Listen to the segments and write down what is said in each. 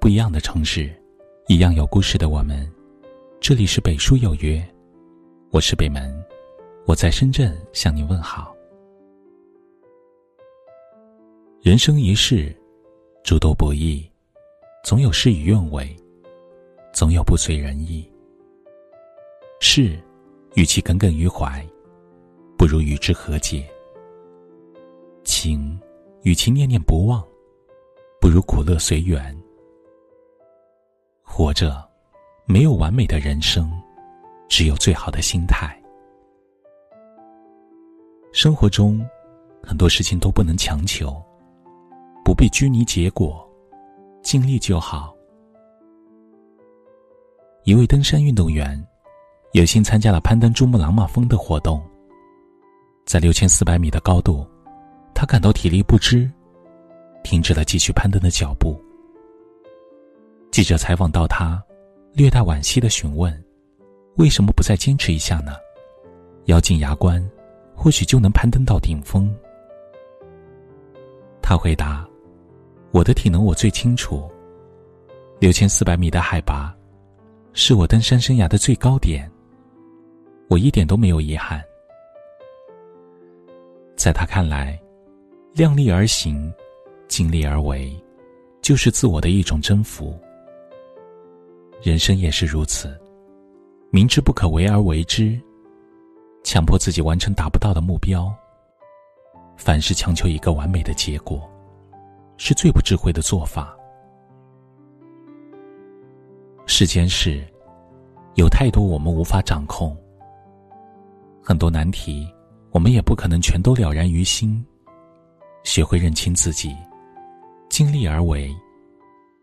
不一样的城市，一样有故事的我们。这里是北书有约，我是北门，我在深圳向你问好。人生一世，诸多不易，总有事与愿违，总有不随人意。事，与其耿耿于怀，不如与之和解；情，与其念念不忘，不如苦乐随缘。活着，没有完美的人生，只有最好的心态。生活中，很多事情都不能强求，不必拘泥结果，尽力就好。一位登山运动员，有幸参加了攀登珠穆朗玛峰的活动。在六千四百米的高度，他感到体力不支，停止了继续攀登的脚步。记者采访到他，略带惋惜的询问：“为什么不再坚持一下呢？咬紧牙关，或许就能攀登到顶峰。”他回答：“我的体能我最清楚。六千四百米的海拔，是我登山生涯的最高点。我一点都没有遗憾。在他看来，量力而行，尽力而为，就是自我的一种征服。”人生也是如此，明知不可为而为之，强迫自己完成达不到的目标。凡事强求一个完美的结果，是最不智慧的做法。世间事，有太多我们无法掌控，很多难题，我们也不可能全都了然于心。学会认清自己，尽力而为，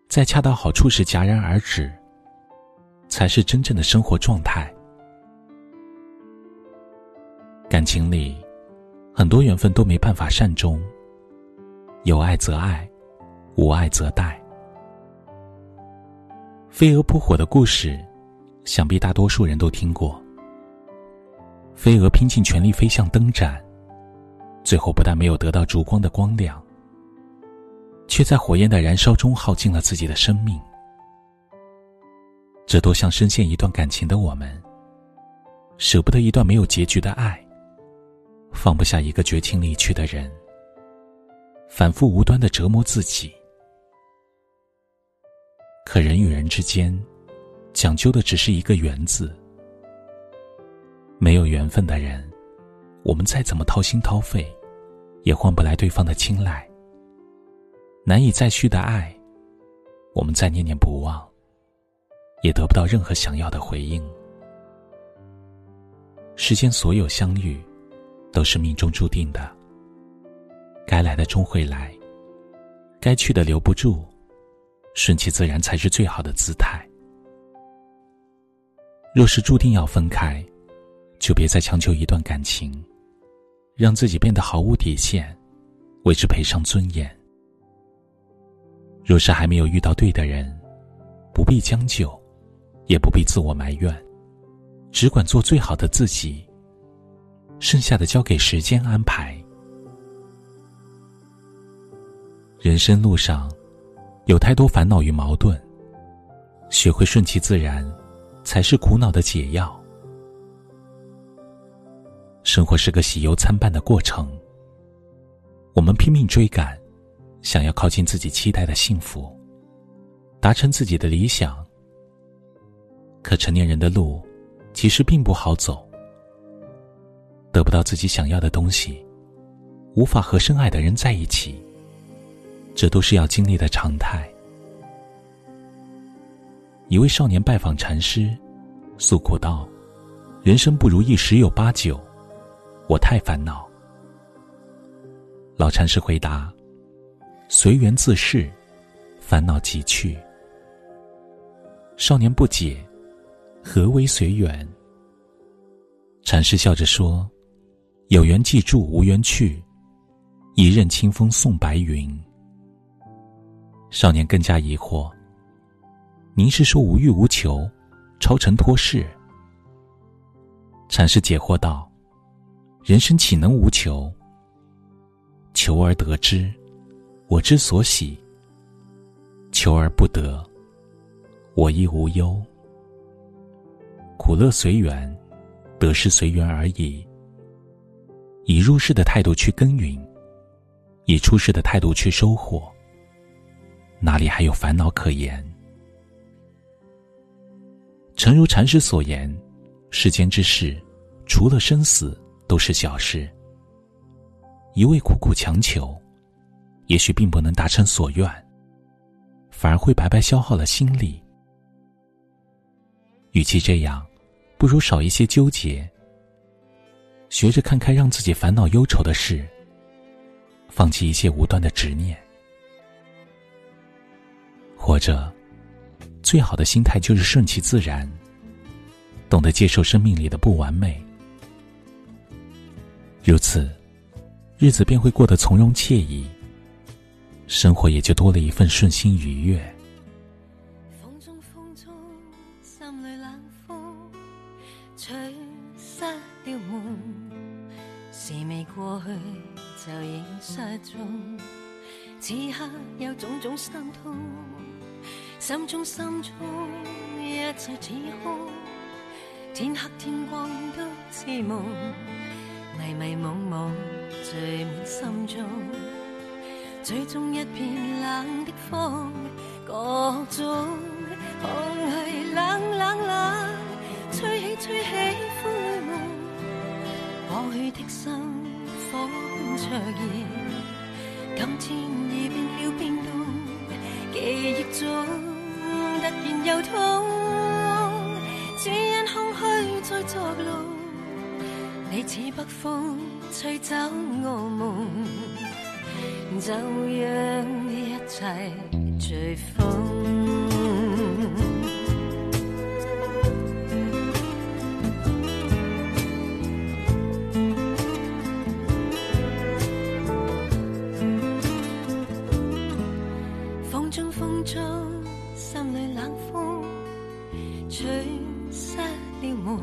在恰到好处时戛然而止。才是真正的生活状态。感情里，很多缘分都没办法善终。有爱则爱，无爱则殆。飞蛾扑火的故事，想必大多数人都听过。飞蛾拼尽全力飞向灯盏，最后不但没有得到烛光的光亮，却在火焰的燃烧中耗尽了自己的生命。这多像深陷一段感情的我们，舍不得一段没有结局的爱，放不下一个绝情离去的人，反复无端的折磨自己。可人与人之间，讲究的只是一个缘字。没有缘分的人，我们再怎么掏心掏肺，也换不来对方的青睐。难以再续的爱，我们再念念不忘。也得不到任何想要的回应。世间所有相遇，都是命中注定的。该来的终会来，该去的留不住，顺其自然才是最好的姿态。若是注定要分开，就别再强求一段感情，让自己变得毫无底线，为之赔上尊严。若是还没有遇到对的人，不必将就。也不必自我埋怨，只管做最好的自己。剩下的交给时间安排。人生路上，有太多烦恼与矛盾，学会顺其自然，才是苦恼的解药。生活是个喜忧参半的过程，我们拼命追赶，想要靠近自己期待的幸福，达成自己的理想。可成年人的路，其实并不好走。得不到自己想要的东西，无法和深爱的人在一起，这都是要经历的常态。一位少年拜访禅师，诉苦道：“人生不如意十有八九，我太烦恼。”老禅师回答：“随缘自适，烦恼即去。”少年不解。何为随缘？禅师笑着说：“有缘记住，无缘去。一任清风送白云。”少年更加疑惑：“您是说无欲无求，超尘脱世？”禅师解惑道：“人生岂能无求？求而得之，我之所喜；求而不得，我亦无忧。苦乐随缘，得失随缘而已。以入世的态度去耕耘，以出世的态度去收获，哪里还有烦恼可言？诚如禅师所言，世间之事，除了生死，都是小事。一味苦苦强求，也许并不能达成所愿，反而会白白消耗了心力。与其这样，不如少一些纠结。学着看开，让自己烦恼忧愁的事，放弃一些无端的执念。活着，最好的心态就是顺其自然，懂得接受生命里的不完美。如此，日子便会过得从容惬意，生活也就多了一份顺心愉悦。失踪，此刻有种种心痛，心中心中一切似空，天黑天光都似梦，迷迷惘惘聚满心中，最终一片冷的风，各种空虚冷冷冷，吹起吹起风里梦。过去的心般灼热，今天已变了冰冻，记忆中突然又痛，只因空虚在作弄，你似北风吹走我梦，就让一切随风。风中，心里冷风吹失了梦。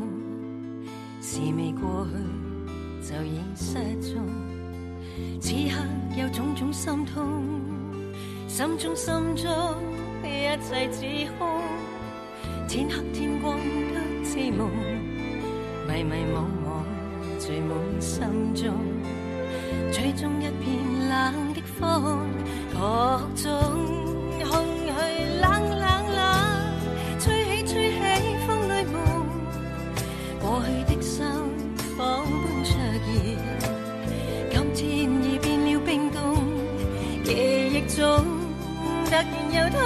事未过去就已失踪，此刻有种种心痛，心中心中一切似空，天黑天光都似梦，迷迷惘惘聚满心中，吹中一片冷的风，各种。然又痛，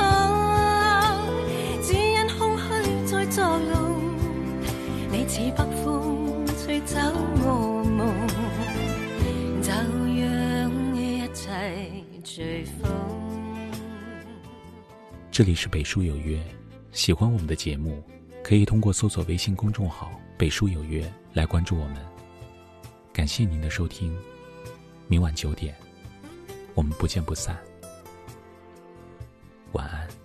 只因空虚在作弄。你似北风吹走我梦，就让一切随风。这里是北书有约，喜欢我们的节目，可以通过搜索微信公众号“北书有约”来关注我们。感谢您的收听，明晚九点，我们不见不散。晚安。